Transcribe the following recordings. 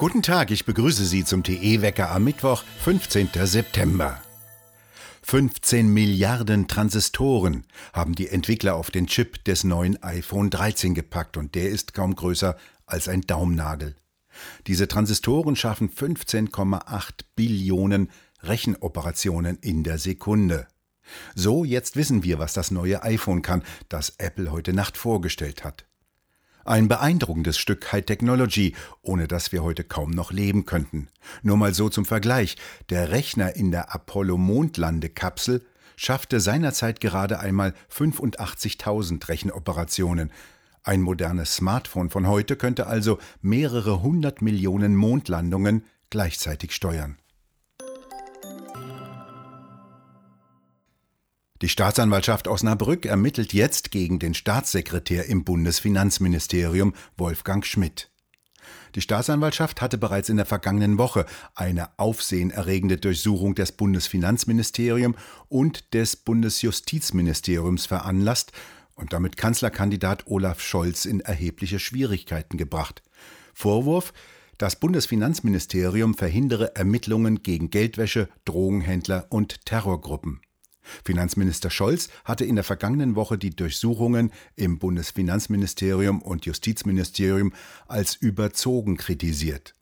Guten Tag, ich begrüße Sie zum TE-Wecker am Mittwoch, 15. September. 15 Milliarden Transistoren haben die Entwickler auf den Chip des neuen iPhone 13 gepackt und der ist kaum größer als ein Daumnagel. Diese Transistoren schaffen 15,8 Billionen Rechenoperationen in der Sekunde. So, jetzt wissen wir, was das neue iPhone kann, das Apple heute Nacht vorgestellt hat. Ein beeindruckendes Stück High Technology, ohne das wir heute kaum noch leben könnten. Nur mal so zum Vergleich. Der Rechner in der Apollo-Mondlandekapsel schaffte seinerzeit gerade einmal 85.000 Rechenoperationen. Ein modernes Smartphone von heute könnte also mehrere hundert Millionen Mondlandungen gleichzeitig steuern. Die Staatsanwaltschaft Osnabrück ermittelt jetzt gegen den Staatssekretär im Bundesfinanzministerium Wolfgang Schmidt. Die Staatsanwaltschaft hatte bereits in der vergangenen Woche eine aufsehenerregende Durchsuchung des Bundesfinanzministeriums und des Bundesjustizministeriums veranlasst und damit Kanzlerkandidat Olaf Scholz in erhebliche Schwierigkeiten gebracht. Vorwurf das Bundesfinanzministerium verhindere Ermittlungen gegen Geldwäsche, Drogenhändler und Terrorgruppen. Finanzminister Scholz hatte in der vergangenen Woche die Durchsuchungen im Bundesfinanzministerium und Justizministerium als überzogen kritisiert.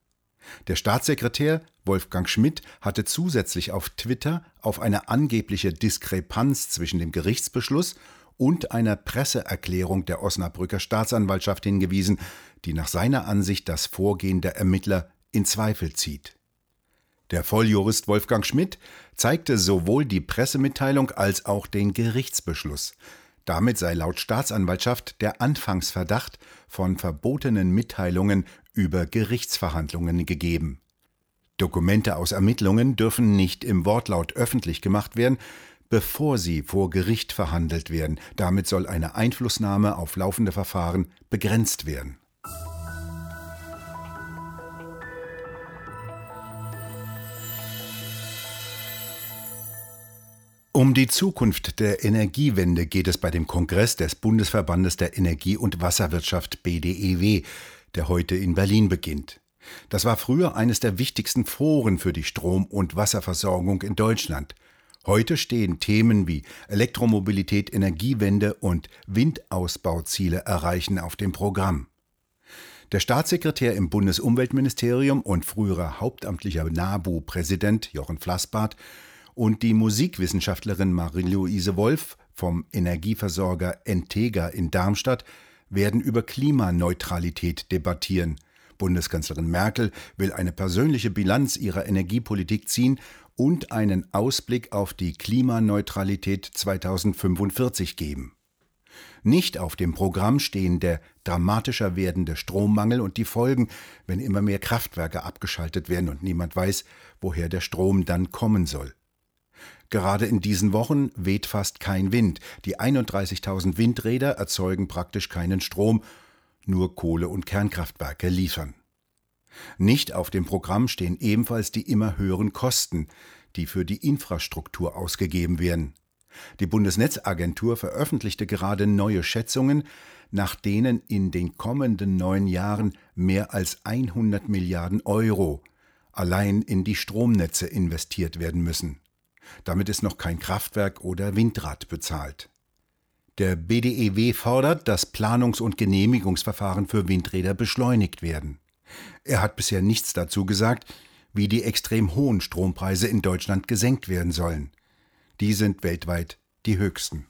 Der Staatssekretär Wolfgang Schmidt hatte zusätzlich auf Twitter auf eine angebliche Diskrepanz zwischen dem Gerichtsbeschluss und einer Presseerklärung der Osnabrücker Staatsanwaltschaft hingewiesen, die nach seiner Ansicht das Vorgehen der Ermittler in Zweifel zieht. Der Volljurist Wolfgang Schmidt zeigte sowohl die Pressemitteilung als auch den Gerichtsbeschluss. Damit sei laut Staatsanwaltschaft der Anfangsverdacht von verbotenen Mitteilungen über Gerichtsverhandlungen gegeben. Dokumente aus Ermittlungen dürfen nicht im Wortlaut öffentlich gemacht werden, bevor sie vor Gericht verhandelt werden. Damit soll eine Einflussnahme auf laufende Verfahren begrenzt werden. Die Zukunft der Energiewende geht es bei dem Kongress des Bundesverbandes der Energie- und Wasserwirtschaft BDEW, der heute in Berlin beginnt. Das war früher eines der wichtigsten Foren für die Strom- und Wasserversorgung in Deutschland. Heute stehen Themen wie Elektromobilität, Energiewende und Windausbauziele erreichen auf dem Programm. Der Staatssekretär im Bundesumweltministerium und früherer hauptamtlicher NABU-Präsident Jochen Flassbart und die Musikwissenschaftlerin Marie-Louise Wolf vom Energieversorger Entega in Darmstadt werden über Klimaneutralität debattieren. Bundeskanzlerin Merkel will eine persönliche Bilanz ihrer Energiepolitik ziehen und einen Ausblick auf die Klimaneutralität 2045 geben. Nicht auf dem Programm stehen der dramatischer werdende Strommangel und die Folgen, wenn immer mehr Kraftwerke abgeschaltet werden und niemand weiß, woher der Strom dann kommen soll. Gerade in diesen Wochen weht fast kein Wind. Die 31.000 Windräder erzeugen praktisch keinen Strom, nur Kohle- und Kernkraftwerke liefern. Nicht auf dem Programm stehen ebenfalls die immer höheren Kosten, die für die Infrastruktur ausgegeben werden. Die Bundesnetzagentur veröffentlichte gerade neue Schätzungen, nach denen in den kommenden neun Jahren mehr als 100 Milliarden Euro allein in die Stromnetze investiert werden müssen. Damit ist noch kein Kraftwerk oder Windrad bezahlt. Der BDEW fordert, dass Planungs- und Genehmigungsverfahren für Windräder beschleunigt werden. Er hat bisher nichts dazu gesagt, wie die extrem hohen Strompreise in Deutschland gesenkt werden sollen. Die sind weltweit die höchsten.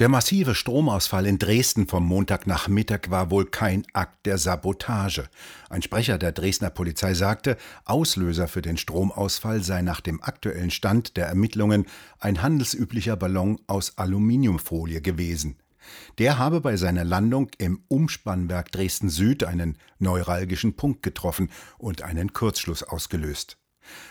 Der massive Stromausfall in Dresden vom Montagnachmittag war wohl kein Akt der Sabotage. Ein Sprecher der Dresdner Polizei sagte, Auslöser für den Stromausfall sei nach dem aktuellen Stand der Ermittlungen ein handelsüblicher Ballon aus Aluminiumfolie gewesen. Der habe bei seiner Landung im Umspannwerk Dresden Süd einen neuralgischen Punkt getroffen und einen Kurzschluss ausgelöst.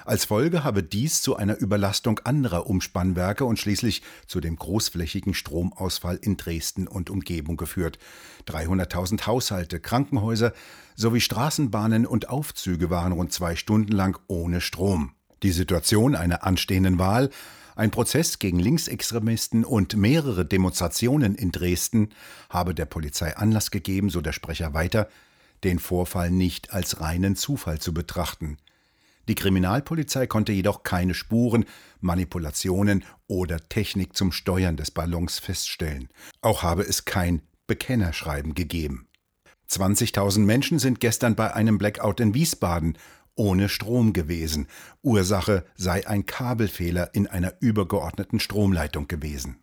Als Folge habe dies zu einer Überlastung anderer Umspannwerke und schließlich zu dem großflächigen Stromausfall in Dresden und Umgebung geführt. 300.000 Haushalte, Krankenhäuser sowie Straßenbahnen und Aufzüge waren rund zwei Stunden lang ohne Strom. Die Situation einer anstehenden Wahl Ein Prozess gegen Linksextremisten und mehrere Demonstrationen in Dresden habe der Polizei Anlass gegeben, so der Sprecher weiter, den Vorfall nicht als reinen Zufall zu betrachten. Die Kriminalpolizei konnte jedoch keine Spuren, Manipulationen oder Technik zum Steuern des Ballons feststellen. Auch habe es kein Bekennerschreiben gegeben. 20.000 Menschen sind gestern bei einem Blackout in Wiesbaden ohne Strom gewesen. Ursache sei ein Kabelfehler in einer übergeordneten Stromleitung gewesen.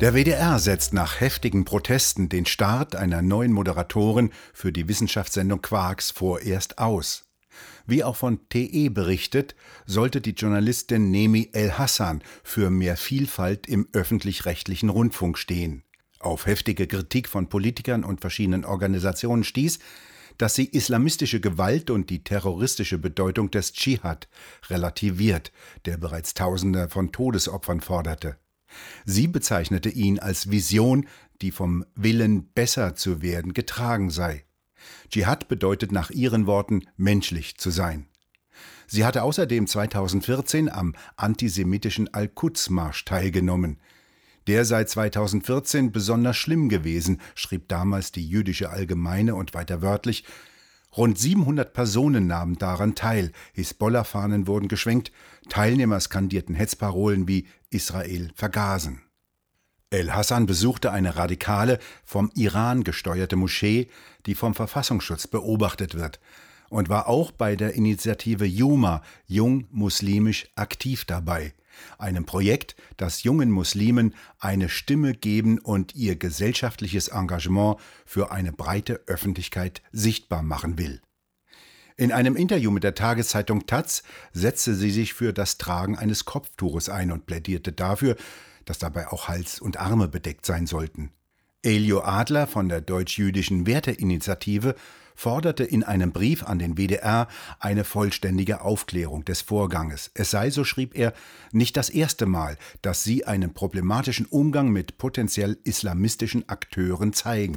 Der WDR setzt nach heftigen Protesten den Start einer neuen Moderatorin für die Wissenschaftssendung Quarks vorerst aus. Wie auch von TE berichtet, sollte die Journalistin Nemi El Hassan für mehr Vielfalt im öffentlich-rechtlichen Rundfunk stehen auf heftige Kritik von Politikern und verschiedenen Organisationen stieß, dass sie islamistische Gewalt und die terroristische Bedeutung des Dschihad relativiert, der bereits Tausende von Todesopfern forderte. Sie bezeichnete ihn als Vision, die vom Willen, besser zu werden, getragen sei. Dschihad bedeutet nach ihren Worten menschlich zu sein. Sie hatte außerdem 2014 am antisemitischen Al-Quds-Marsch teilgenommen. Der sei 2014 besonders schlimm gewesen, schrieb damals die jüdische Allgemeine und weiter wörtlich. Rund 700 Personen nahmen daran teil, Hisbollah-Fahnen wurden geschwenkt, Teilnehmer skandierten Hetzparolen wie Israel vergasen. El Hassan besuchte eine radikale, vom Iran gesteuerte Moschee, die vom Verfassungsschutz beobachtet wird, und war auch bei der Initiative Juma, Jung Muslimisch, aktiv dabei einem Projekt, das jungen Muslimen eine Stimme geben und ihr gesellschaftliches Engagement für eine breite Öffentlichkeit sichtbar machen will. In einem Interview mit der Tageszeitung Taz setzte sie sich für das Tragen eines Kopftuches ein und plädierte dafür, dass dabei auch Hals und Arme bedeckt sein sollten. Elio Adler von der Deutsch-Jüdischen Werteinitiative forderte in einem Brief an den WDR eine vollständige Aufklärung des Vorganges. Es sei, so schrieb er, nicht das erste Mal, dass sie einen problematischen Umgang mit potenziell islamistischen Akteuren zeigen.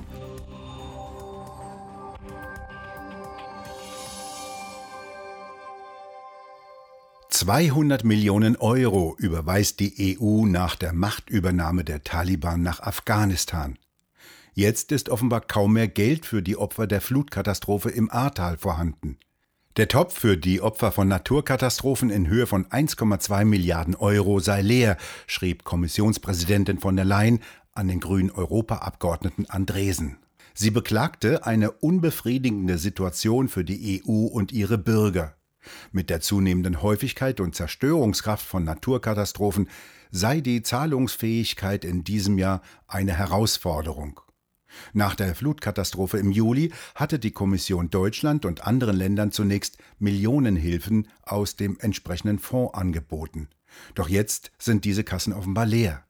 »200 Millionen Euro überweist die EU nach der Machtübernahme der Taliban nach Afghanistan. Jetzt ist offenbar kaum mehr Geld für die Opfer der Flutkatastrophe im Ahrtal vorhanden. Der Topf für die Opfer von Naturkatastrophen in Höhe von 1,2 Milliarden Euro sei leer, schrieb Kommissionspräsidentin von der Leyen an den grünen Europaabgeordneten Andresen. Sie beklagte eine unbefriedigende Situation für die EU und ihre Bürger. Mit der zunehmenden Häufigkeit und Zerstörungskraft von Naturkatastrophen sei die Zahlungsfähigkeit in diesem Jahr eine Herausforderung. Nach der Flutkatastrophe im Juli hatte die Kommission Deutschland und anderen Ländern zunächst Millionenhilfen aus dem entsprechenden Fonds angeboten. Doch jetzt sind diese Kassen offenbar leer.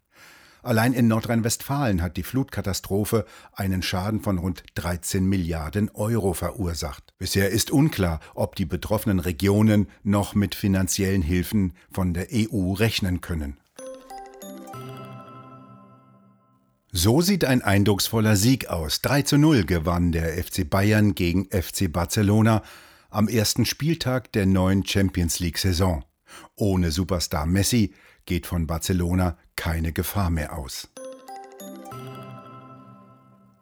Allein in Nordrhein-Westfalen hat die Flutkatastrophe einen Schaden von rund 13 Milliarden Euro verursacht. Bisher ist unklar, ob die betroffenen Regionen noch mit finanziellen Hilfen von der EU rechnen können. So sieht ein eindrucksvoller Sieg aus. 3 zu 0 gewann der FC Bayern gegen FC Barcelona am ersten Spieltag der neuen Champions League-Saison. Ohne Superstar Messi geht von Barcelona keine Gefahr mehr aus.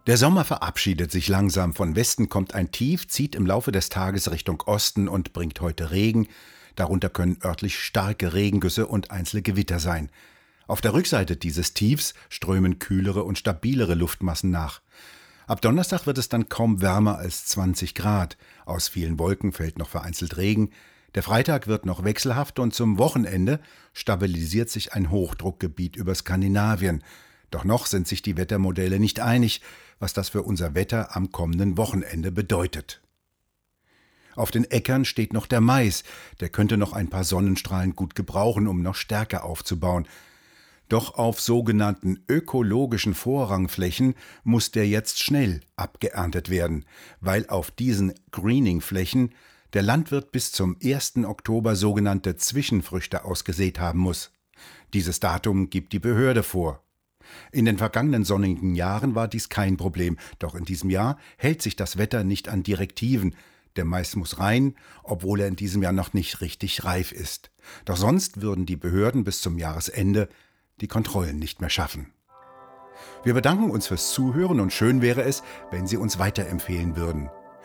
Der Sommer verabschiedet sich langsam. Von Westen kommt ein Tief, zieht im Laufe des Tages Richtung Osten und bringt heute Regen. Darunter können örtlich starke Regengüsse und einzelne Gewitter sein. Auf der Rückseite dieses Tiefs strömen kühlere und stabilere Luftmassen nach. Ab Donnerstag wird es dann kaum wärmer als 20 Grad. Aus vielen Wolken fällt noch vereinzelt Regen. Der Freitag wird noch wechselhaft und zum Wochenende stabilisiert sich ein Hochdruckgebiet über Skandinavien. Doch noch sind sich die Wettermodelle nicht einig, was das für unser Wetter am kommenden Wochenende bedeutet. Auf den Äckern steht noch der Mais, der könnte noch ein paar Sonnenstrahlen gut gebrauchen, um noch stärker aufzubauen. Doch auf sogenannten ökologischen Vorrangflächen muss der jetzt schnell abgeerntet werden, weil auf diesen Greening-Flächen der Landwirt bis zum 1. Oktober sogenannte Zwischenfrüchte ausgesät haben muss. Dieses Datum gibt die Behörde vor. In den vergangenen sonnigen Jahren war dies kein Problem, doch in diesem Jahr hält sich das Wetter nicht an Direktiven, Der Mais muss rein, obwohl er in diesem Jahr noch nicht richtig reif ist. Doch sonst würden die Behörden bis zum Jahresende die Kontrollen nicht mehr schaffen. Wir bedanken uns fürs Zuhören und schön wäre es, wenn Sie uns weiterempfehlen würden.